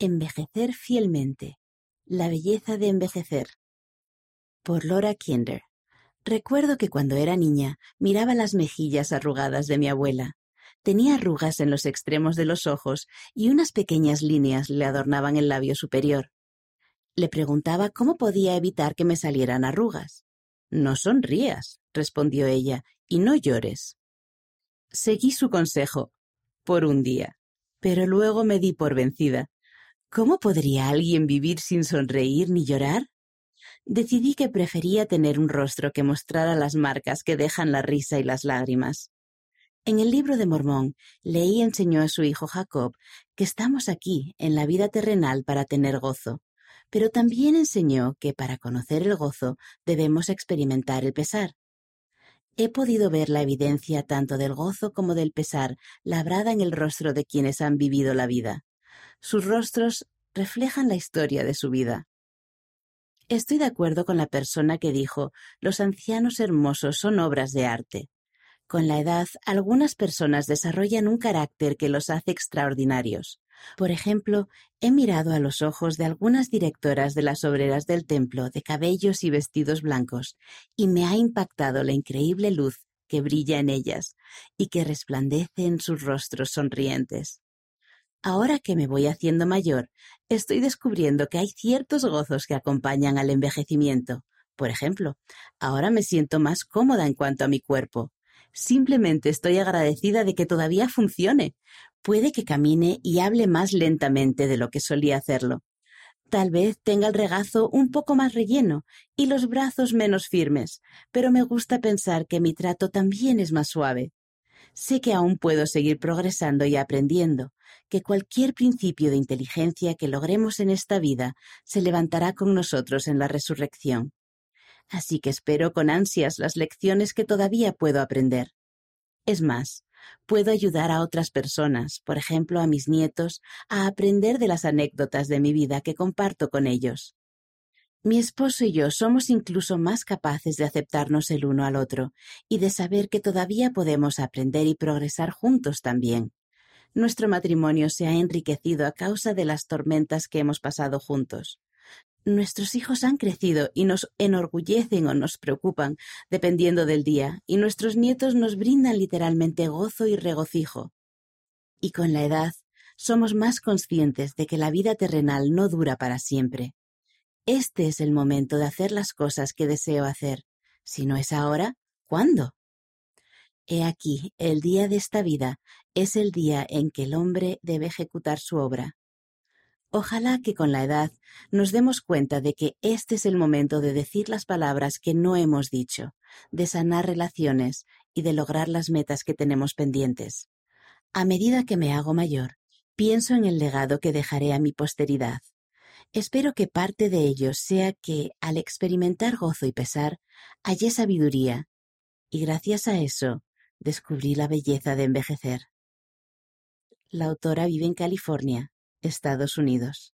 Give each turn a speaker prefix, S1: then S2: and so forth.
S1: Envejecer fielmente. La belleza de envejecer. Por Laura Kinder. Recuerdo que cuando era niña miraba las mejillas arrugadas de mi abuela. Tenía arrugas en los extremos de los ojos y unas pequeñas líneas le adornaban el labio superior. Le preguntaba cómo podía evitar que me salieran arrugas. No sonrías, respondió ella, y no llores. Seguí su consejo, por un día, pero luego me di por vencida. ¿Cómo podría alguien vivir sin sonreír ni llorar? Decidí que prefería tener un rostro que mostrara las marcas que dejan la risa y las lágrimas. En el libro de Mormón, leí enseñó a su hijo Jacob que estamos aquí, en la vida terrenal, para tener gozo, pero también enseñó que para conocer el gozo debemos experimentar el pesar. He podido ver la evidencia tanto del gozo como del pesar labrada en el rostro de quienes han vivido la vida. Sus rostros reflejan la historia de su vida. Estoy de acuerdo con la persona que dijo los ancianos hermosos son obras de arte. Con la edad, algunas personas desarrollan un carácter que los hace extraordinarios. Por ejemplo, he mirado a los ojos de algunas directoras de las obreras del templo de cabellos y vestidos blancos, y me ha impactado la increíble luz que brilla en ellas y que resplandece en sus rostros sonrientes. Ahora que me voy haciendo mayor, estoy descubriendo que hay ciertos gozos que acompañan al envejecimiento. Por ejemplo, ahora me siento más cómoda en cuanto a mi cuerpo. Simplemente estoy agradecida de que todavía funcione, Puede que camine y hable más lentamente de lo que solía hacerlo. Tal vez tenga el regazo un poco más relleno y los brazos menos firmes, pero me gusta pensar que mi trato también es más suave. Sé que aún puedo seguir progresando y aprendiendo, que cualquier principio de inteligencia que logremos en esta vida se levantará con nosotros en la resurrección. Así que espero con ansias las lecciones que todavía puedo aprender. Es más, Puedo ayudar a otras personas, por ejemplo a mis nietos, a aprender de las anécdotas de mi vida que comparto con ellos. Mi esposo y yo somos incluso más capaces de aceptarnos el uno al otro y de saber que todavía podemos aprender y progresar juntos también. Nuestro matrimonio se ha enriquecido a causa de las tormentas que hemos pasado juntos. Nuestros hijos han crecido y nos enorgullecen o nos preocupan, dependiendo del día, y nuestros nietos nos brindan literalmente gozo y regocijo. Y con la edad, somos más conscientes de que la vida terrenal no dura para siempre. Este es el momento de hacer las cosas que deseo hacer. Si no es ahora, ¿cuándo? He aquí, el día de esta vida es el día en que el hombre debe ejecutar su obra. Ojalá que con la edad nos demos cuenta de que este es el momento de decir las palabras que no hemos dicho, de sanar relaciones y de lograr las metas que tenemos pendientes. A medida que me hago mayor, pienso en el legado que dejaré a mi posteridad. Espero que parte de ello sea que, al experimentar gozo y pesar, hallé sabiduría, y gracias a eso descubrí la belleza de envejecer. La autora vive en California Estados Unidos.